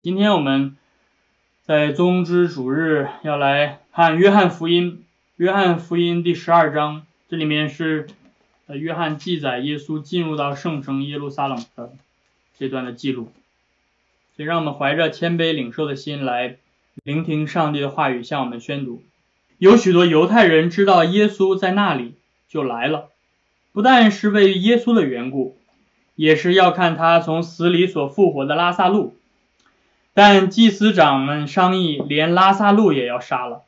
今天我们在宗之主日要来看约翰福音，约翰福音第十二章，这里面是呃约翰记载耶稣进入到圣城耶路撒冷的这段的记录，所以让我们怀着谦卑领受的心来聆听上帝的话语，向我们宣读。有许多犹太人知道耶稣在那里，就来了，不但是为耶稣的缘故，也是要看他从死里所复活的拉萨路。但祭司长们商议，连拉萨路也要杀了，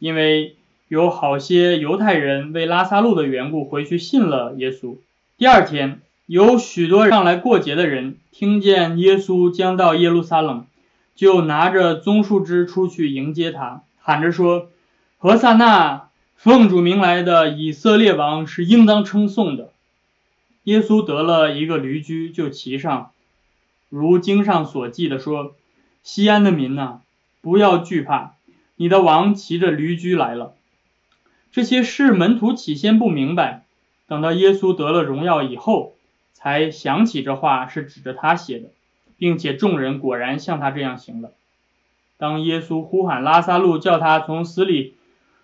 因为有好些犹太人为拉萨路的缘故回去信了耶稣。第二天，有许多上来过节的人听见耶稣将到耶路撒冷，就拿着棕树枝出去迎接他，喊着说：“何萨那，奉主名来的以色列王是应当称颂的。”耶稣得了一个驴驹，就骑上。如经上所记的说，西安的民呐，不要惧怕，你的王骑着驴驹来了。这些事门徒起先不明白，等到耶稣得了荣耀以后，才想起这话是指着他写的，并且众人果然像他这样行了。当耶稣呼喊拉萨路，叫他从死里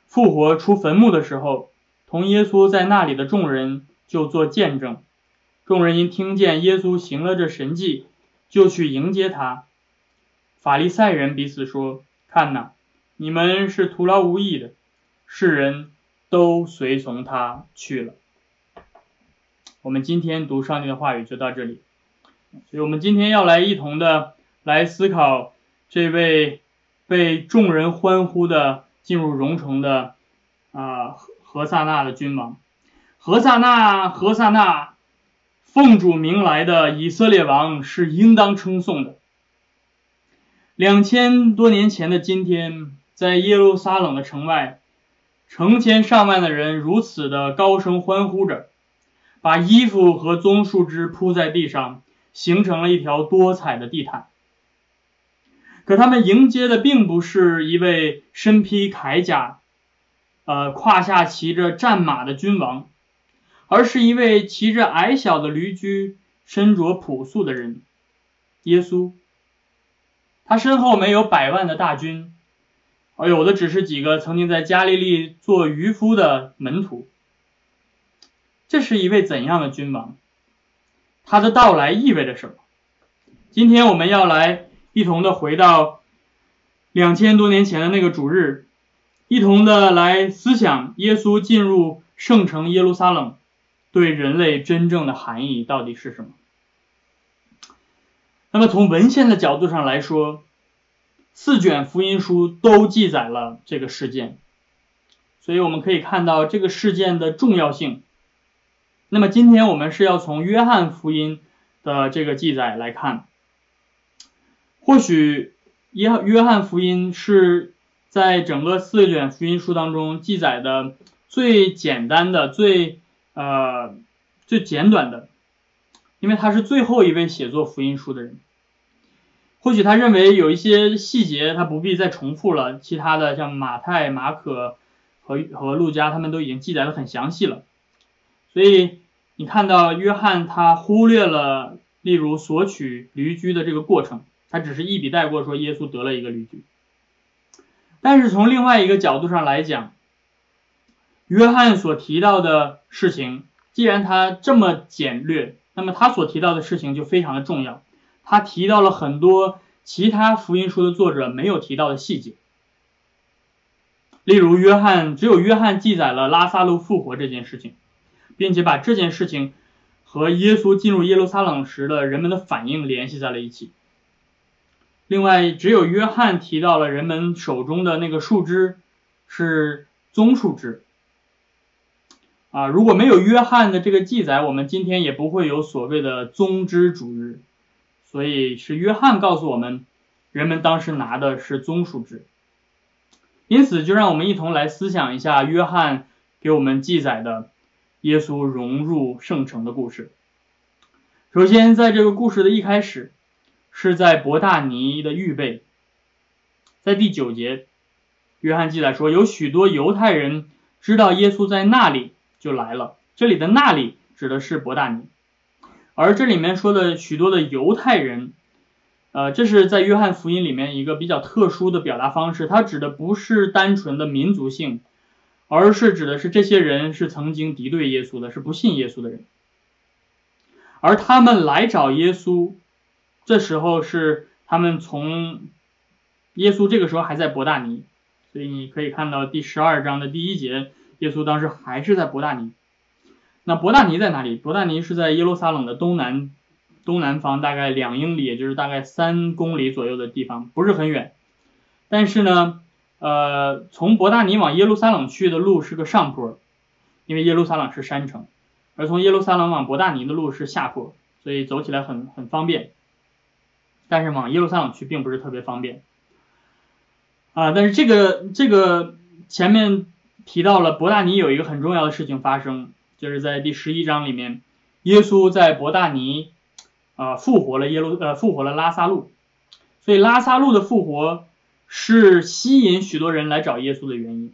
复活出坟墓的时候，同耶稣在那里的众人就做见证。众人因听见耶稣行了这神迹，就去迎接他。法利赛人彼此说：“看呐，你们是徒劳无益的。”世人都随从他去了。我们今天读上帝的话语就到这里。所以我们今天要来一同的来思考这位被众人欢呼的进入荣城的啊何何萨那的君王。何萨那，何萨那。奉主名来的以色列王是应当称颂的。两千多年前的今天，在耶路撒冷的城外，成千上万的人如此的高声欢呼着，把衣服和棕树枝铺在地上，形成了一条多彩的地毯。可他们迎接的并不是一位身披铠甲、呃胯下骑着战马的君王。而是一位骑着矮小的驴驹、身着朴素的人，耶稣。他身后没有百万的大军，而有的只是几个曾经在加利利做渔夫的门徒。这是一位怎样的君王？他的到来意味着什么？今天我们要来一同的回到两千多年前的那个主日，一同的来思想耶稣进入圣城耶路撒冷。对人类真正的含义到底是什么？那么从文献的角度上来说，四卷福音书都记载了这个事件，所以我们可以看到这个事件的重要性。那么今天我们是要从约翰福音的这个记载来看，或许约约翰福音是在整个四卷福音书当中记载的最简单的、最。呃，最简短的，因为他是最后一位写作福音书的人，或许他认为有一些细节他不必再重复了，其他的像马太、马可和和路加他们都已经记载的很详细了，所以你看到约翰他忽略了，例如索取驴驹的这个过程，他只是一笔带过说耶稣得了一个驴驹，但是从另外一个角度上来讲。约翰所提到的事情，既然他这么简略，那么他所提到的事情就非常的重要。他提到了很多其他福音书的作者没有提到的细节，例如约翰只有约翰记载了拉萨路复活这件事情，并且把这件事情和耶稣进入耶路撒冷时的人们的反应联系在了一起。另外，只有约翰提到了人们手中的那个树枝是棕树枝。啊，如果没有约翰的这个记载，我们今天也不会有所谓的宗之主日。所以是约翰告诉我们，人们当时拿的是棕树枝。因此，就让我们一同来思想一下约翰给我们记载的耶稣融入圣城的故事。首先，在这个故事的一开始，是在伯大尼的预备，在第九节，约翰记载说，有许多犹太人知道耶稣在那里。就来了。这里的那里指的是伯大尼，而这里面说的许多的犹太人，呃，这是在约翰福音里面一个比较特殊的表达方式，它指的不是单纯的民族性，而是指的是这些人是曾经敌对耶稣的，是不信耶稣的人，而他们来找耶稣，这时候是他们从耶稣这个时候还在伯大尼，所以你可以看到第十二章的第一节，耶稣当时还是在伯大尼。那伯大尼在哪里？伯大尼是在耶路撒冷的东南。东南方大概两英里，也就是大概三公里左右的地方，不是很远。但是呢，呃，从伯大尼往耶路撒冷去的路是个上坡，因为耶路撒冷是山城，而从耶路撒冷往伯大尼的路是下坡，所以走起来很很方便。但是往耶路撒冷去并不是特别方便。啊，但是这个这个前面提到了伯大尼有一个很重要的事情发生，就是在第十一章里面，耶稣在伯大尼。啊，复活了耶路，呃，复活了拉萨路，所以拉萨路的复活是吸引许多人来找耶稣的原因。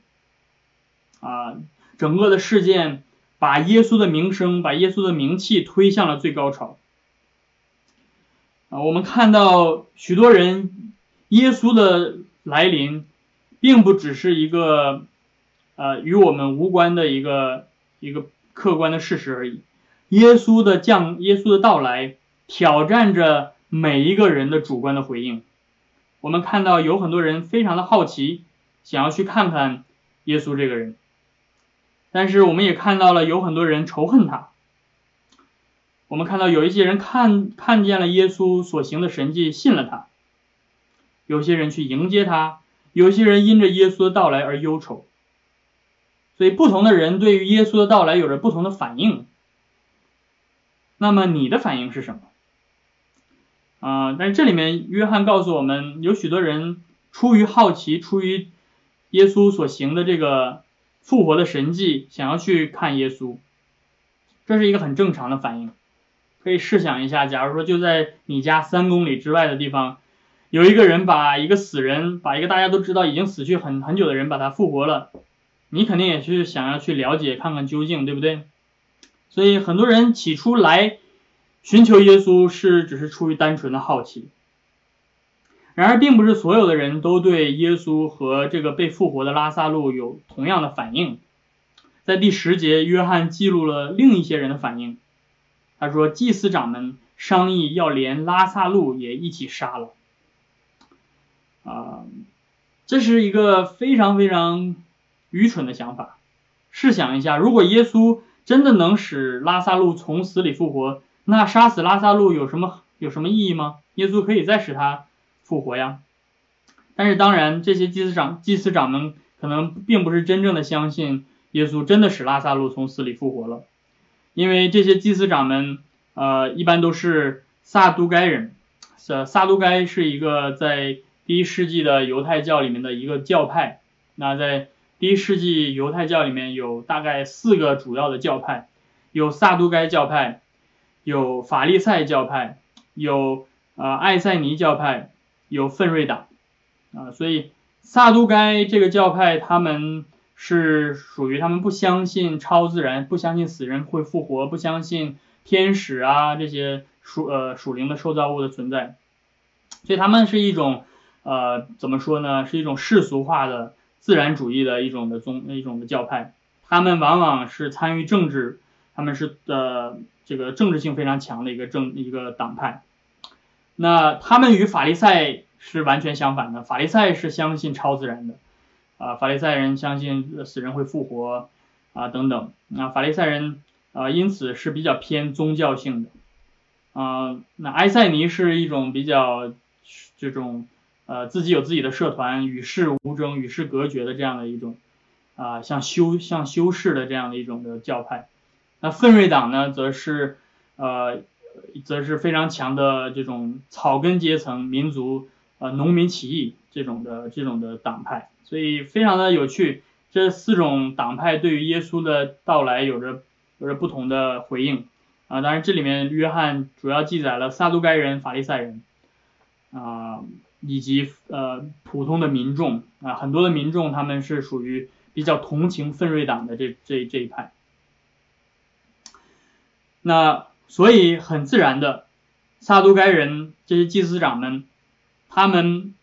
啊，整个的事件把耶稣的名声，把耶稣的名气推向了最高潮。啊，我们看到许多人，耶稣的来临，并不只是一个，呃，与我们无关的一个一个客观的事实而已。耶稣的降，耶稣的到来。挑战着每一个人的主观的回应。我们看到有很多人非常的好奇，想要去看看耶稣这个人，但是我们也看到了有很多人仇恨他。我们看到有一些人看看见了耶稣所行的神迹，信了他；有些人去迎接他，有些人因着耶稣的到来而忧愁。所以，不同的人对于耶稣的到来有着不同的反应。那么，你的反应是什么？啊，但是这里面约翰告诉我们，有许多人出于好奇，出于耶稣所行的这个复活的神迹，想要去看耶稣，这是一个很正常的反应。可以试想一下，假如说就在你家三公里之外的地方，有一个人把一个死人，把一个大家都知道已经死去很很久的人把他复活了，你肯定也是想要去了解看看究竟，对不对？所以很多人起初来。寻求耶稣是只是出于单纯的好奇，然而并不是所有的人都对耶稣和这个被复活的拉萨路有同样的反应。在第十节，约翰记录了另一些人的反应。他说，祭司长们商议要连拉萨路也一起杀了。啊，这是一个非常非常愚蠢的想法。试想一下，如果耶稣真的能使拉萨路从死里复活，那杀死拉萨路有什么有什么意义吗？耶稣可以再使他复活呀。但是当然，这些祭司长祭司长们可能并不是真正的相信耶稣真的使拉萨路从死里复活了，因为这些祭司长们呃一般都是撒都该人，撒撒都该是一个在第一世纪的犹太教里面的一个教派。那在第一世纪犹太教里面有大概四个主要的教派，有撒都该教派。有法利赛教派，有呃艾塞尼教派，有奋锐党啊，所以萨都该这个教派他们是属于他们不相信超自然，不相信死人会复活，不相信天使啊这些属呃属灵的受造物的存在，所以他们是一种呃怎么说呢，是一种世俗化的自然主义的一种的宗一种的教派，他们往往是参与政治，他们是呃。这个政治性非常强的一个政一个党派，那他们与法利赛是完全相反的。法利赛是相信超自然的，啊，法利赛人相信死人会复活啊等等。那法利赛人啊，因此是比较偏宗教性的。啊，那埃塞尼是一种比较这种呃自己有自己的社团，与世无争、与世隔绝的这样的一种啊，像修像修士的这样的一种的教派。那奋锐党呢，则是呃，则是非常强的这种草根阶层、民族呃农民起义这种的这种的党派，所以非常的有趣。这四种党派对于耶稣的到来有着有着不同的回应啊。当然，这里面约翰主要记载了撒都该人、法利赛人啊，以及呃普通的民众啊，很多的民众他们是属于比较同情奋锐党的这这这一派。那所以很自然的，撒都该人这些祭司长们他们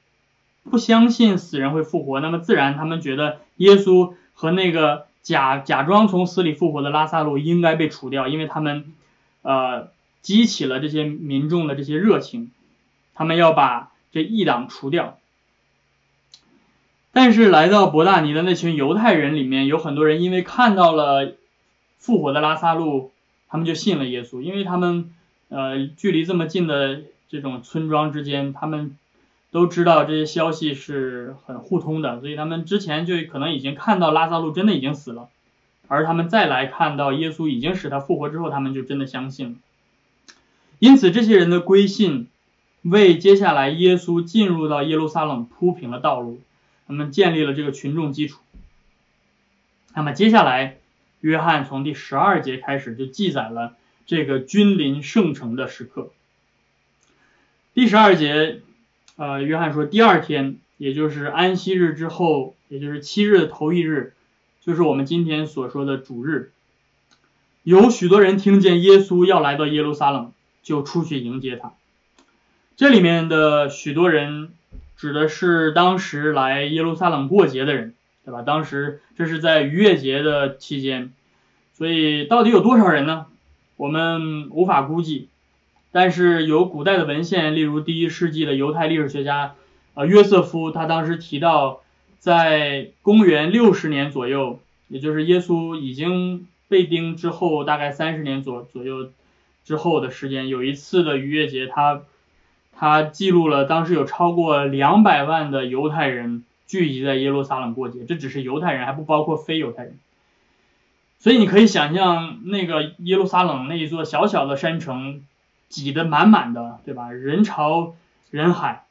不相信死人会复活，那么自然他们觉得耶稣和那个假假装从死里复活的拉萨路应该被除掉，因为他们呃激起了这些民众的这些热情，他们要把这一党除掉。但是来到伯大尼的那群犹太人里面，有很多人因为看到了复活的拉萨路，他们就信了耶稣，因为他们呃距离这么近的这种村庄之间，他们都知道这些消息是很互通的，所以他们之前就可能已经看到拉萨路真的已经死了，而他们再来看到耶稣已经使他复活之后，他们就真的相信了。因此，这些人的归信为接下来耶稣进入到耶路撒冷铺平了道路。他们建立了这个群众基础。那么接下来，约翰从第十二节开始就记载了这个君临圣城的时刻。第十二节，呃，约翰说，第二天，也就是安息日之后，也就是七日的头一日，就是我们今天所说的主日，有许多人听见耶稣要来到耶路撒冷，就出去迎接他。这里面的许多人。指的是当时来耶路撒冷过节的人，对吧？当时这是在逾越节的期间，所以到底有多少人呢？我们无法估计。但是有古代的文献，例如第一世纪的犹太历史学家呃约瑟夫，他当时提到，在公元六十年左右，也就是耶稣已经被钉之后大概三十年左左右之后的时间，有一次的逾越节，他。他记录了当时有超过两百万的犹太人聚集在耶路撒冷过节，这只是犹太人，还不包括非犹太人。所以你可以想象，那个耶路撒冷那一座小小的山城挤得满满的，对吧？人潮人海，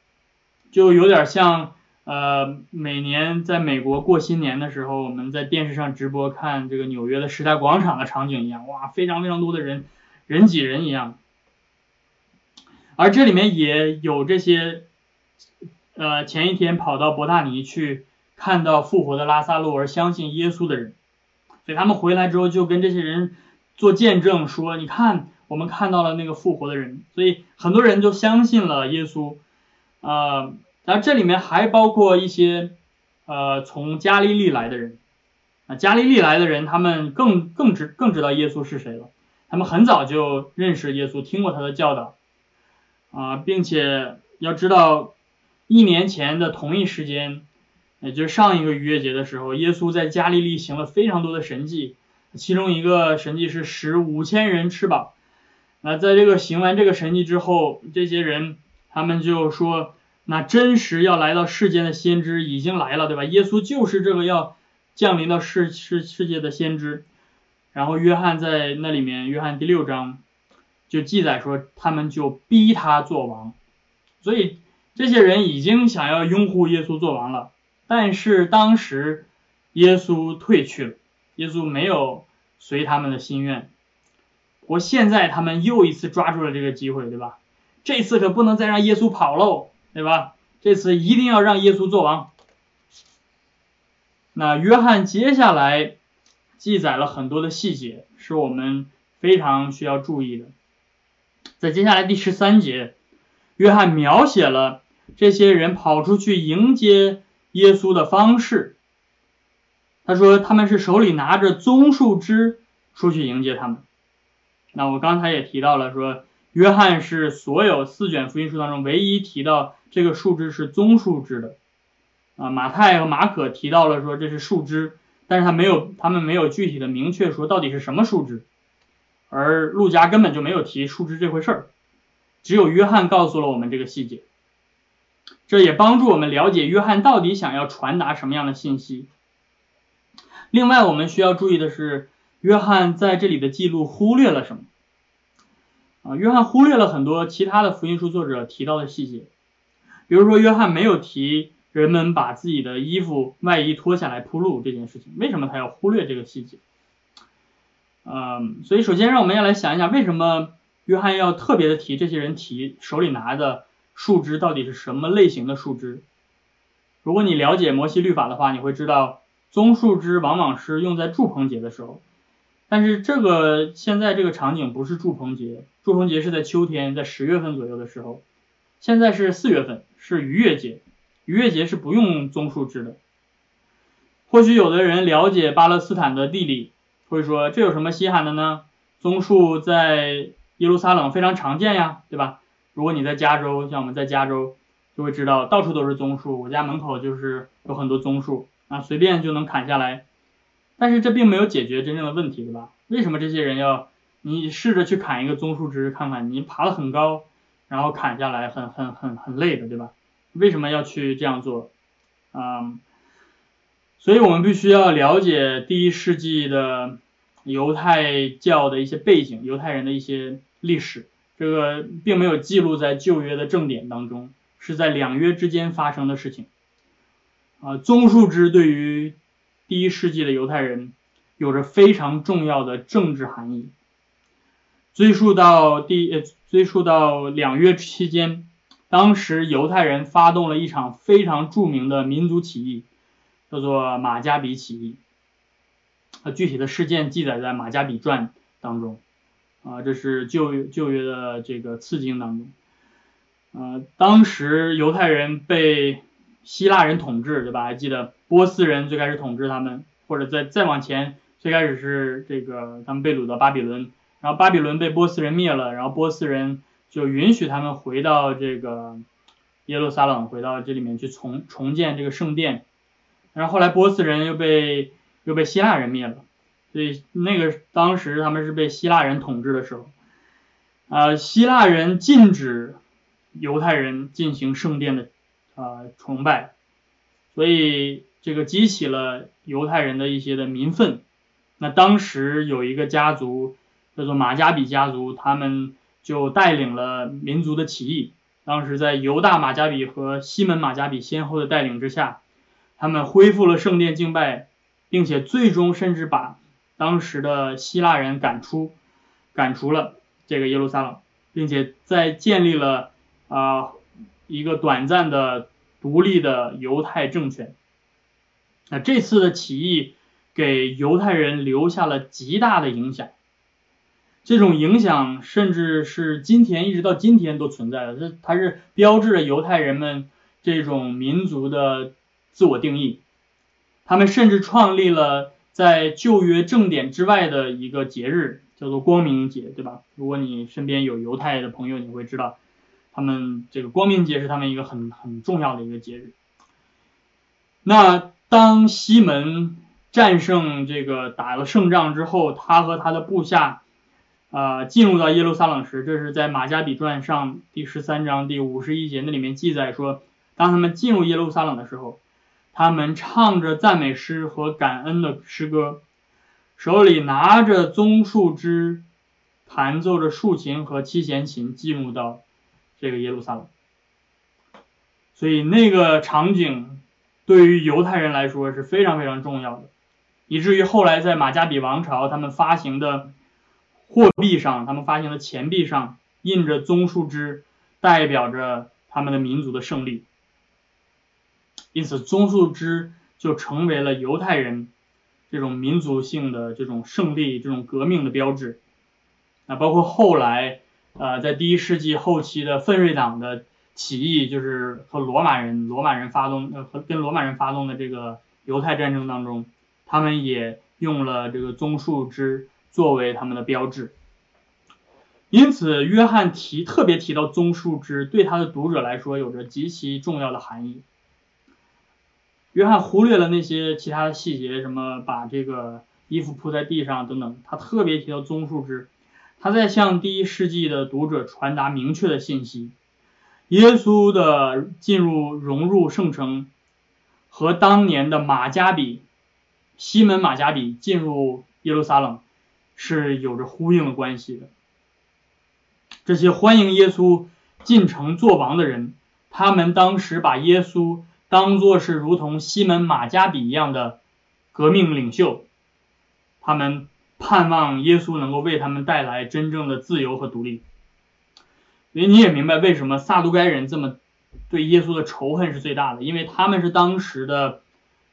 就有点像呃每年在美国过新年的时候，我们在电视上直播看这个纽约的时代广场的场景一样，哇，非常非常多的人，人挤人一样。而这里面也有这些，呃，前一天跑到伯大尼去看到复活的拉萨路而相信耶稣的人，所以他们回来之后就跟这些人做见证，说你看我们看到了那个复活的人，所以很多人就相信了耶稣，呃，然后这里面还包括一些呃从加利利来的人，啊，加利利来的人他们更更知更知道耶稣是谁了，他们很早就认识耶稣，听过他的教导。啊，并且要知道，一年前的同一时间，也就是上一个逾越节的时候，耶稣在加利利行了非常多的神迹，其中一个神迹是使五千人吃饱。那在这个行完这个神迹之后，这些人他们就说，那真实要来到世间的先知已经来了，对吧？耶稣就是这个要降临到世世世界的先知。然后约翰在那里面，约翰第六章。就记载说，他们就逼他做王，所以这些人已经想要拥护耶稣做王了。但是当时耶稣退去了，耶稣没有随他们的心愿。我现在他们又一次抓住了这个机会，对吧？这次可不能再让耶稣跑喽，对吧？这次一定要让耶稣做王。那约翰接下来记载了很多的细节，是我们非常需要注意的。在接下来第十三节，约翰描写了这些人跑出去迎接耶稣的方式。他说他们是手里拿着棕树枝出去迎接他们。那我刚才也提到了，说约翰是所有四卷福音书当中唯一提到这个树枝是棕树枝的。啊，马太和马可提到了说这是树枝，但是他没有，他们没有具体的明确说到底是什么树枝。而路加根本就没有提树枝这回事儿，只有约翰告诉了我们这个细节，这也帮助我们了解约翰到底想要传达什么样的信息。另外，我们需要注意的是，约翰在这里的记录忽略了什么？啊，约翰忽略了很多其他的福音书作者提到的细节，比如说，约翰没有提人们把自己的衣服外衣脱下来铺路这件事情，为什么他要忽略这个细节？嗯，所以首先让我们要来想一想，为什么约翰要特别的提这些人提手里拿的树枝到底是什么类型的树枝？如果你了解摩西律法的话，你会知道棕树枝往往是用在祝棚节的时候，但是这个现在这个场景不是祝棚节，祝棚节是在秋天，在十月份左右的时候，现在是四月份，是逾越节，逾越节是不用棕树枝的。或许有的人了解巴勒斯坦的地理，会说这有什么稀罕的呢？棕树在耶路撒冷非常常见呀，对吧？如果你在加州，像我们在加州，就会知道到处都是棕树，我家门口就是有很多棕树啊，随便就能砍下来。但是这并没有解决真正的问题，对吧？为什么这些人要你试着去砍一个棕树枝看看，你爬得很高，然后砍下来很很很很累的，对吧？为什么要去这样做？嗯，所以我们必须要了解第一世纪的。犹太教的一些背景，犹太人的一些历史，这个并没有记录在旧约的正典当中，是在两约之间发生的事情。啊，棕树枝对于第一世纪的犹太人有着非常重要的政治含义。追溯到第，追溯到两约期间，当时犹太人发动了一场非常著名的民族起义，叫做马加比起义。啊，具体的事件记载在《马加比传》当中，啊，这是旧旧约的这个次经当中，呃，当时犹太人被希腊人统治，对吧？还记得波斯人最开始统治他们，或者再再往前，最开始是这个他们被掳到巴比伦，然后巴比伦被波斯人灭了，然后波斯人就允许他们回到这个耶路撒冷，回到这里面去重重建这个圣殿，然后后来波斯人又被。又被希腊人灭了，所以那个当时他们是被希腊人统治的时候，啊，希腊人禁止犹太人进行圣殿的啊崇拜，所以这个激起了犹太人的一些的民愤。那当时有一个家族叫做马加比家族，他们就带领了民族的起义。当时在犹大马加比和西门马加比先后的带领之下，他们恢复了圣殿敬拜。并且最终甚至把当时的希腊人赶出，赶出了这个耶路撒冷，并且在建立了啊一个短暂的独立的犹太政权。那这次的起义给犹太人留下了极大的影响，这种影响甚至是今天一直到今天都存在的，这它是标志着犹太人们这种民族的自我定义。他们甚至创立了在旧约正典之外的一个节日，叫做光明节，对吧？如果你身边有犹太的朋友，你会知道，他们这个光明节是他们一个很很重要的一个节日。那当西门战胜这个打了胜仗之后，他和他的部下啊进入到耶路撒冷时，这是在马加比传上第十三章第五十一节那里面记载说，当他们进入耶路撒冷的时候。他们唱着赞美诗和感恩的诗歌，手里拿着棕树枝，弹奏着竖琴和七弦琴，进入到这个耶路撒冷。所以那个场景对于犹太人来说是非常非常重要的，以至于后来在马加比王朝，他们发行的货币上，他们发行的钱币上印着棕树枝，代表着他们的民族的胜利。因此，棕树枝就成为了犹太人这种民族性的这种胜利、这种革命的标志。啊，包括后来，呃，在第一世纪后期的奋锐党的起义，就是和罗马人、罗马人发动，呃，和跟罗马人发动的这个犹太战争当中，他们也用了这个棕树枝作为他们的标志。因此，约翰提特别提到棕树枝，对他的读者来说有着极其重要的含义。约翰忽略了那些其他的细节，什么把这个衣服铺在地上等等，他特别提到棕树枝，他在向第一世纪的读者传达明确的信息：耶稣的进入融入圣城，和当年的马加比西门马加比进入耶路撒冷是有着呼应的关系的。这些欢迎耶稣进城做王的人，他们当时把耶稣。当做是如同西门马加比一样的革命领袖，他们盼望耶稣能够为他们带来真正的自由和独立。所以你也明白为什么撒都该人这么对耶稣的仇恨是最大的，因为他们是当时的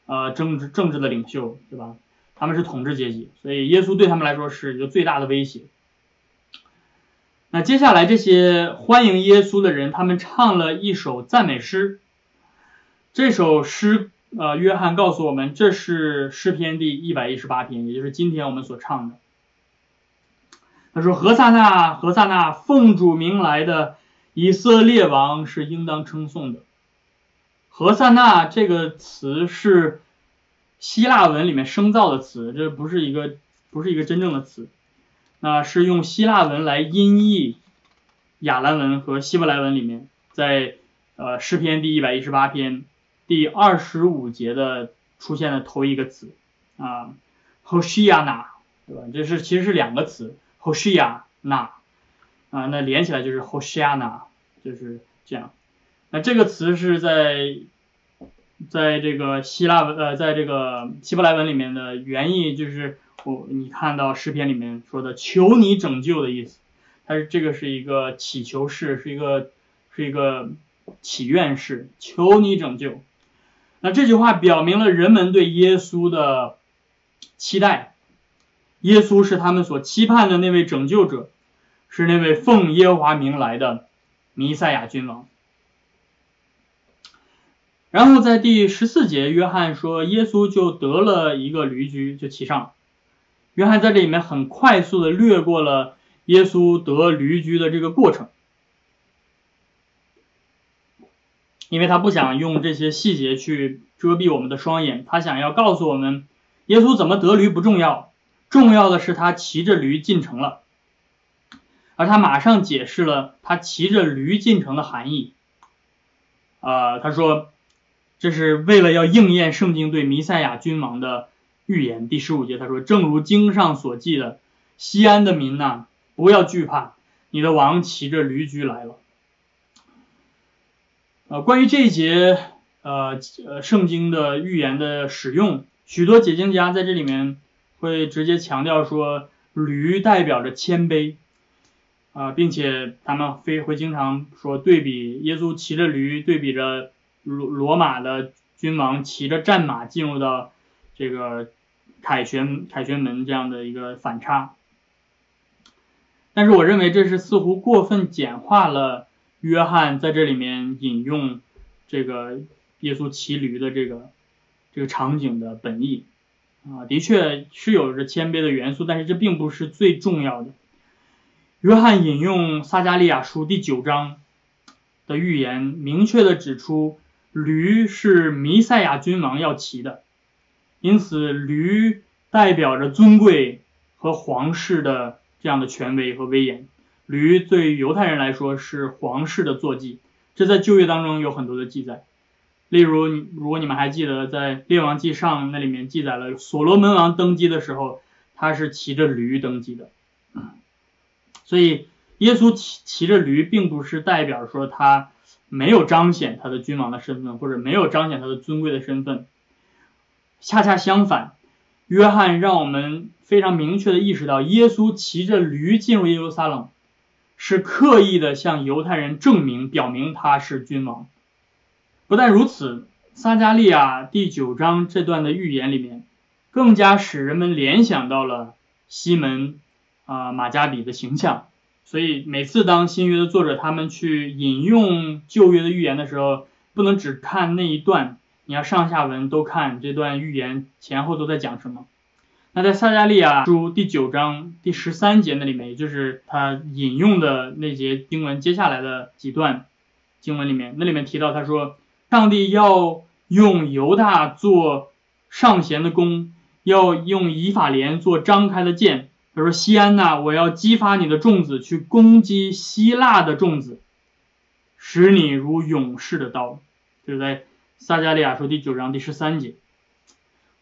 呃政治政治的领袖，对吧？他们是统治阶级，所以耶稣对他们来说是一个最大的威胁。那接下来这些欢迎耶稣的人，他们唱了一首赞美诗。这首诗，呃，约翰告诉我们，这是诗篇第一百一十八篇，也就是今天我们所唱的。他说：“何萨那，何萨那，奉主名来的以色列王是应当称颂的。”何萨那这个词是希腊文里面生造的词，这不是一个不是一个真正的词。那是用希腊文来音译亚兰文和希伯来文里面，在呃诗篇第一百一十八篇第二十五节的出现的头一个词啊，Hoshiana，对吧？这是其实是两个词，Hoshiana 啊，那连起来就是 Hoshiana，就是这样。那这个词是在在这个希腊文呃，在这个希伯来文里面的原意就是。我你看到诗篇里面说的“求你拯救”的意思，它是这个是一个祈求式，是一个是一个祈愿式，求你拯救。那这句话表明了人们对耶稣的期待，耶稣是他们所期盼的那位拯救者，是那位奉耶和华名来的弥赛亚君王。然后在第十四节，约翰说耶稣就得了一个驴驹，就骑上。约翰在这里面很快速的略过了耶稣得驴驹的这个过程，因为他不想用这些细节去遮蔽我们的双眼，他想要告诉我们，耶稣怎么得驴不重要，重要的是他骑着驴进城了，而他马上解释了他骑着驴进城的含义，啊，他说这是为了要应验圣经对弥赛亚君王的。预言第十五节，他说：“正如经上所记的，西安的民呐，不要惧怕，你的王骑着驴驹来了。”呃，关于这一节呃呃圣经的预言的使用，许多解经家在这里面会直接强调说，驴代表着谦卑啊，并且他们非会经常说对比耶稣骑着驴，对比着罗罗马的君王骑着战马进入到。这个凯旋凯旋门这样的一个反差，但是我认为这是似乎过分简化了约翰在这里面引用这个耶稣骑驴的这个这个场景的本意啊，的确是有着谦卑的元素，但是这并不是最重要的。约翰引用撒加利亚书第九章的预言，明确的指出驴是弥赛亚君王要骑的。因此，驴代表着尊贵和皇室的这样的权威和威严。驴对犹太人来说是皇室的坐骑，这在旧约当中有很多的记载。例如，如果你们还记得，在列王记上那里面记载了所罗门王登基的时候，他是骑着驴登基的。所以，耶稣骑骑着驴，并不是代表说他没有彰显他的君王的身份，或者没有彰显他的尊贵的身份。恰恰相反，约翰让我们非常明确的意识到，耶稣骑着驴进入耶路撒冷，是刻意的向犹太人证明、表明他是君王。不但如此，撒加利亚第九章这段的预言里面，更加使人们联想到了西门啊马加比的形象。所以每次当新约的作者他们去引用旧约的预言的时候，不能只看那一段。你要上下文都看这段预言前后都在讲什么。那在撒加利亚书第九章第十三节那里面，也就是他引用的那节经文接下来的几段经文里面，那里面提到他说，上帝要用犹大做上弦的弓，要用以法莲做张开的箭。他说西安呐，我要激发你的众子去攻击希腊的众子，使你如勇士的刀。就是在。撒加利亚书第九章第十三节，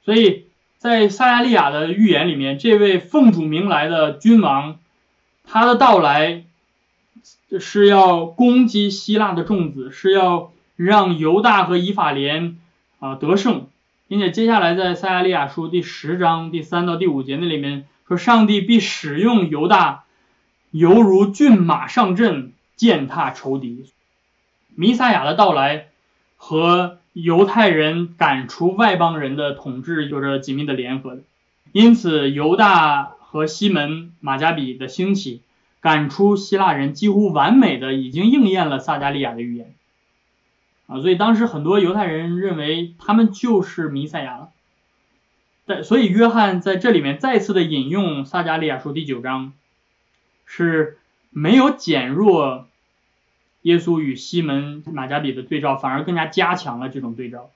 所以在撒加利亚的预言里面，这位奉主名来的君王，他的到来是要攻击希腊的众子，是要让犹大和以法莲啊得胜，并且接下来在撒加利亚书第十章第三到第五节那里面说，上帝必使用犹大，犹如骏马上阵，践踏仇敌。弥撒亚的到来和犹太人赶除外邦人的统治有着紧密的联合的，因此犹大和西门马加比的兴起赶出希腊人，几乎完美的已经应验了撒加利亚的预言啊，所以当时很多犹太人认为他们就是弥赛亚了。在所以约翰在这里面再次的引用撒加利亚书第九章，是没有减弱耶稣与西门马加比的对照，反而更加加强了这种对照。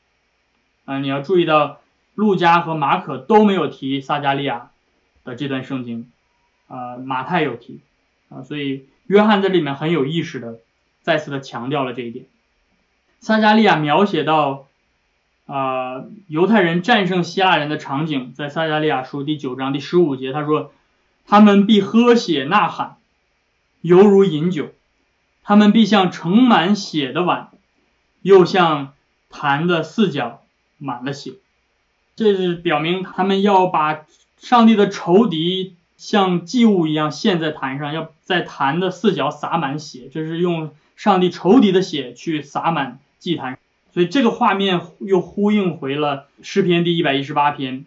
啊，你要注意到，路加和马可都没有提撒加利亚的这段圣经，啊，马太有提，啊，所以约翰在里面很有意识的再次的强调了这一点。撒加利亚描写到，啊，犹太人战胜希腊人的场景，在撒加利亚书第九章第十五节，他说，他们必喝血呐喊，犹如饮酒，他们必像盛满血的碗，又像坛的四角。满了血，这是表明他们要把上帝的仇敌像祭物一样献在坛上，要在坛的四角洒满血，这是用上帝仇敌的血去洒满祭坛。所以这个画面又呼应回了诗篇第一百一十八篇，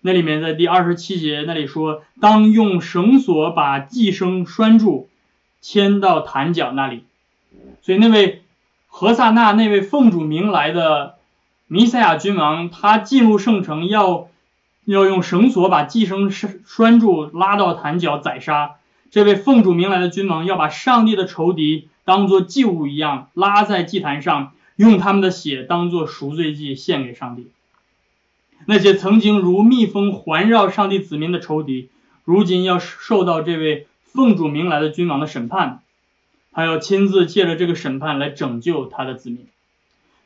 那里面在第二十七节那里说，当用绳索把祭牲拴住，牵到坛角那里。所以那位何萨那那位奉主名来的。弥赛亚君王，他进入圣城要要用绳索把寄生拴住，拉到坛角宰杀。这位奉主名来的君王要把上帝的仇敌当做祭物一样拉在祭坛上，用他们的血当做赎罪祭献给上帝。那些曾经如蜜蜂环绕上帝子民的仇敌，如今要受到这位奉主名来的君王的审判，他要亲自借着这个审判来拯救他的子民。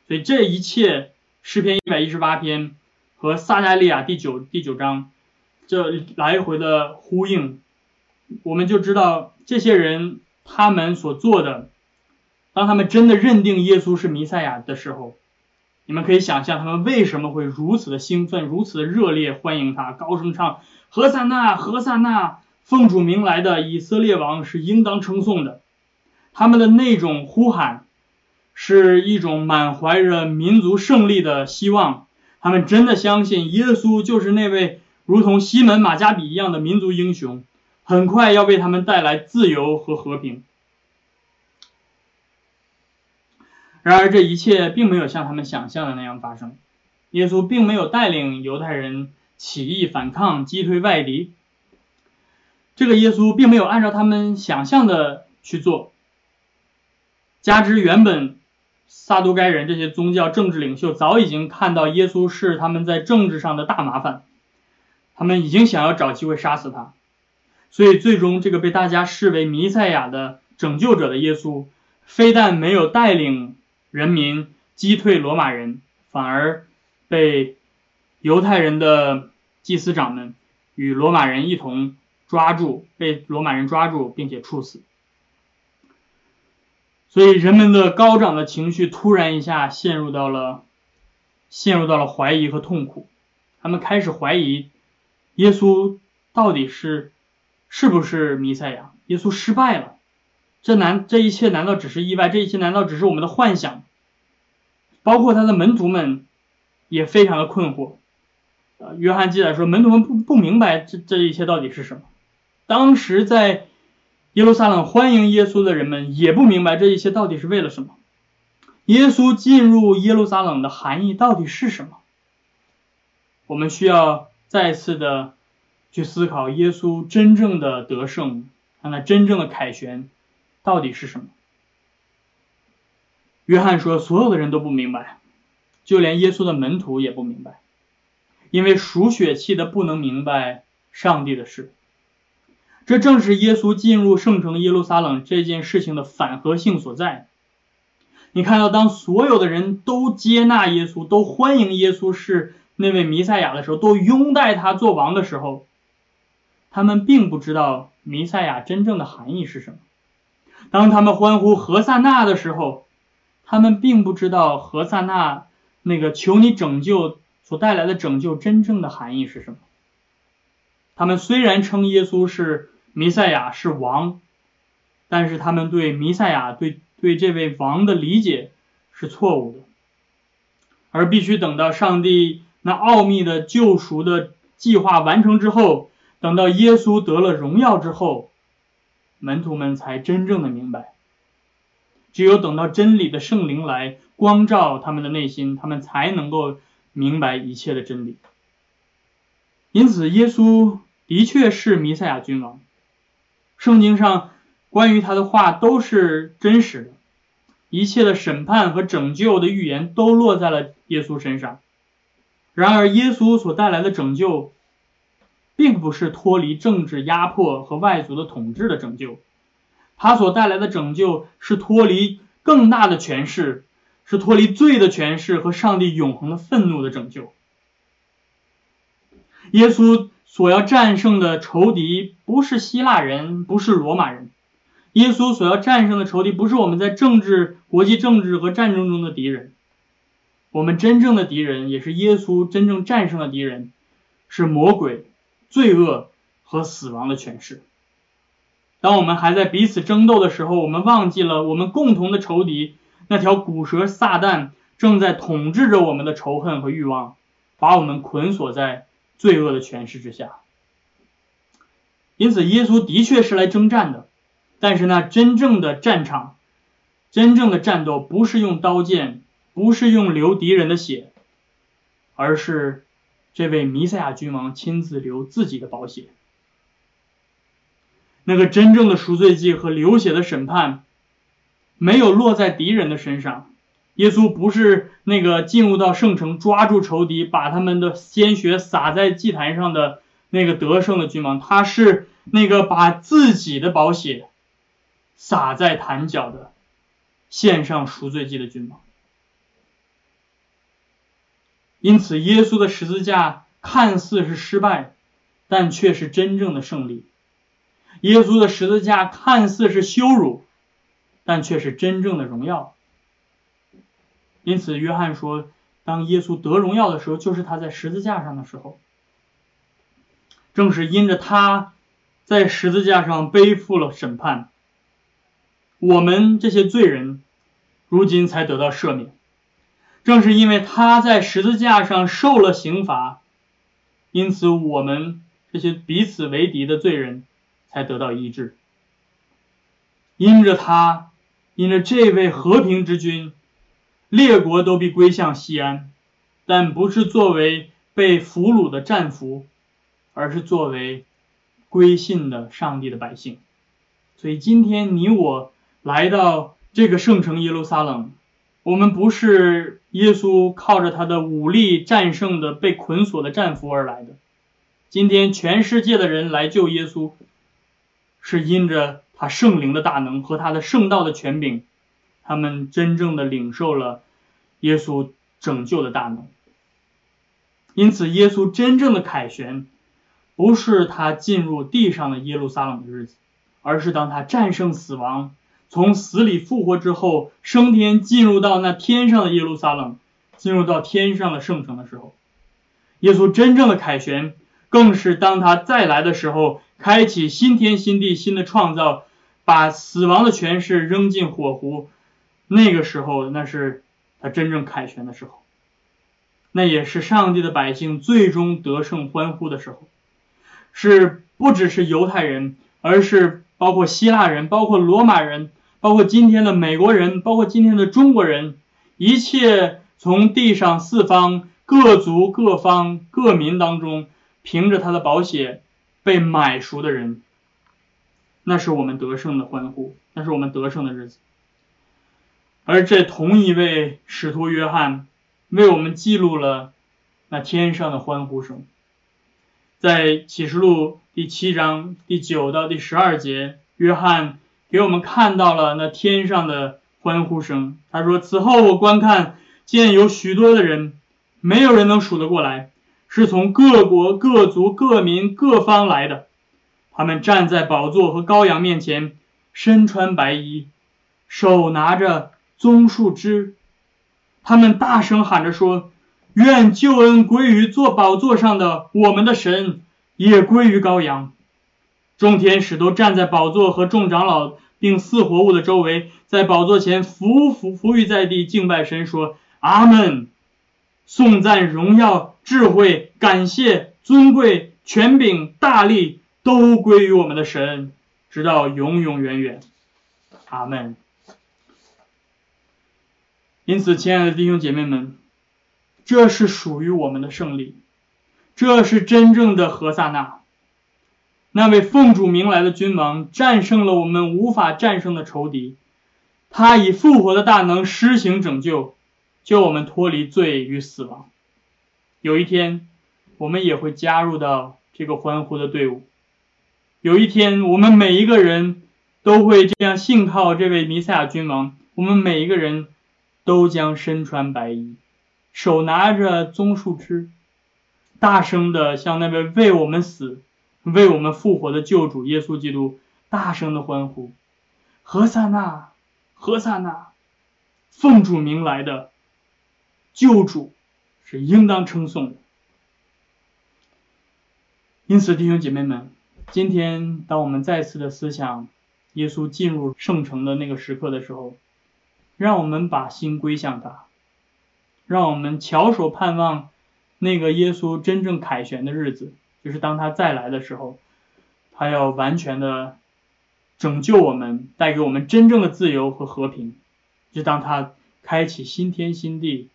所以这一切。诗篇一百一十八篇和撒加利亚第九第九章，这来回的呼应，我们就知道这些人他们所做的，当他们真的认定耶稣是弥赛亚的时候，你们可以想象他们为什么会如此的兴奋，如此的热烈欢迎他，高声唱何塞纳何塞纳，奉主名来的以色列王是应当称颂的，他们的那种呼喊。是一种满怀着民族胜利的希望，他们真的相信耶稣就是那位如同西门马加比一样的民族英雄，很快要为他们带来自由和和平。然而，这一切并没有像他们想象的那样发生。耶稣并没有带领犹太人起义反抗、击退外敌。这个耶稣并没有按照他们想象的去做，加之原本。撒都该人这些宗教政治领袖早已经看到耶稣是他们在政治上的大麻烦，他们已经想要找机会杀死他，所以最终这个被大家视为弥赛亚的拯救者的耶稣，非但没有带领人民击退罗马人，反而被犹太人的祭司长们与罗马人一同抓住，被罗马人抓住并且处死。所以人们的高涨的情绪突然一下陷入到了，陷入到了怀疑和痛苦，他们开始怀疑耶稣到底是是不是弥赛亚？耶稣失败了，这难这一切难道只是意外？这一切难道只是我们的幻想？包括他的门徒们也非常的困惑。呃，约翰记载说，门徒们不不明白这这一切到底是什么。当时在。耶路撒冷欢迎耶稣的人们也不明白这一切到底是为了什么。耶稣进入耶路撒冷的含义到底是什么？我们需要再次的去思考耶稣真正的得胜，那真正的凯旋到底是什么？约翰说，所有的人都不明白，就连耶稣的门徒也不明白，因为属血气的不能明白上帝的事。这正是耶稣进入圣城耶路撒冷这件事情的反合性所在。你看到，当所有的人都接纳耶稣，都欢迎耶稣是那位弥赛亚的时候，都拥戴他做王的时候，他们并不知道弥赛亚真正的含义是什么。当他们欢呼何塞纳的时候，他们并不知道何塞纳那个求你拯救所带来的拯救真正的含义是什么。他们虽然称耶稣是。弥赛亚是王，但是他们对弥赛亚对对这位王的理解是错误的，而必须等到上帝那奥秘的救赎的计划完成之后，等到耶稣得了荣耀之后，门徒们才真正的明白。只有等到真理的圣灵来光照他们的内心，他们才能够明白一切的真理。因此，耶稣的确是弥赛亚君王。圣经上关于他的话都是真实的，一切的审判和拯救的预言都落在了耶稣身上。然而，耶稣所带来的拯救，并不是脱离政治压迫和外族的统治的拯救，他所带来的拯救是脱离更大的权势，是脱离罪的权势和上帝永恒的愤怒的拯救。耶稣所要战胜的仇敌不是希腊人，不是罗马人。耶稣所要战胜的仇敌不是我们在政治、国际政治和战争中的敌人。我们真正的敌人，也是耶稣真正战胜的敌人，是魔鬼、罪恶和死亡的权势。当我们还在彼此争斗的时候，我们忘记了我们共同的仇敌——那条古蛇撒旦，正在统治着我们的仇恨和欲望，把我们捆锁在。罪恶的权势之下，因此耶稣的确是来征战的，但是那真正的战场、真正的战斗不是用刀剑，不是用流敌人的血，而是这位弥赛亚君王亲自流自己的宝血。那个真正的赎罪祭和流血的审判，没有落在敌人的身上。耶稣不是那个进入到圣城抓住仇敌，把他们的鲜血洒在祭坛上的那个得胜的君王，他是那个把自己的宝血洒在坛角的献上赎罪祭的君王。因此，耶稣的十字架看似是失败，但却是真正的胜利；耶稣的十字架看似是羞辱，但却是真正的荣耀。因此，约翰说，当耶稣得荣耀的时候，就是他在十字架上的时候。正是因着他在十字架上背负了审判，我们这些罪人如今才得到赦免。正是因为他在十字架上受了刑罚，因此我们这些彼此为敌的罪人才得到医治。因着他，因着这位和平之君。列国都必归向西安，但不是作为被俘虏的战俘，而是作为归信的上帝的百姓。所以今天你我来到这个圣城耶路撒冷，我们不是耶稣靠着他的武力战胜的被捆锁的战俘而来的。今天全世界的人来救耶稣，是因着他圣灵的大能和他的圣道的权柄。他们真正的领受了耶稣拯救的大能，因此耶稣真正的凯旋，不是他进入地上的耶路撒冷的日子，而是当他战胜死亡，从死里复活之后，升天进入到那天上的耶路撒冷，进入到天上的圣城的时候，耶稣真正的凯旋，更是当他再来的时候，开启新天新地新的创造，把死亡的权势扔进火湖。那个时候，那是他真正凯旋的时候，那也是上帝的百姓最终得胜欢呼的时候，是不只是犹太人，而是包括希腊人、包括罗马人、包括今天的美国人、包括今天的中国人，一切从地上四方各族各方各民当中，凭着他的宝血被买赎的人，那是我们得胜的欢呼，那是我们得胜的日子。而这同一位使徒约翰为我们记录了那天上的欢呼声，在启示录第七章第九到第十二节，约翰给我们看到了那天上的欢呼声。他说：“此后我观看，见有许多的人，没有人能数得过来，是从各国各族各民各方来的。他们站在宝座和羔羊面前，身穿白衣，手拿着。”棕树枝，他们大声喊着说：“愿救恩归于坐宝座上的我们的神，也归于羔羊。”众天使都站在宝座和众长老并四活物的周围，在宝座前伏伏伏于在地敬拜神，说：“阿门！颂赞、荣耀、智慧、感谢、尊贵、权柄、大力，都归于我们的神，直到永永远远。阿门。因此，亲爱的弟兄姐妹们，这是属于我们的胜利，这是真正的何萨那，那位奉主名来的君王，战胜了我们无法战胜的仇敌，他以复活的大能施行拯救，救我们脱离罪与死亡。有一天，我们也会加入到这个欢呼的队伍。有一天，我们每一个人都会这样信靠这位弥赛亚君王，我们每一个人。都将身穿白衣，手拿着棕树枝，大声的向那位为我们死、为我们复活的救主耶稣基督大声的欢呼：“何塞纳，何塞纳！奉主名来的救主是应当称颂的。”因此，弟兄姐妹们，今天当我们再次的思想耶稣进入圣城的那个时刻的时候，让我们把心归向他，让我们翘首盼望那个耶稣真正凯旋的日子，就是当他再来的时候，他要完全的拯救我们，带给我们真正的自由和和平。就当他开启新天新地，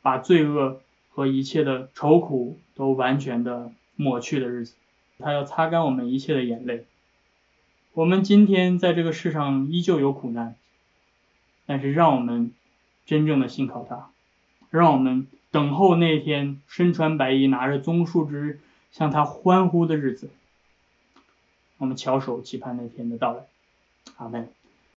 把罪恶和一切的愁苦都完全的抹去的日子，他要擦干我们一切的眼泪。我们今天在这个世上依旧有苦难。但是让我们真正的信靠他，让我们等候那天身穿白衣、拿着棕树枝向他欢呼的日子。我们翘首期盼那天的到来。阿门。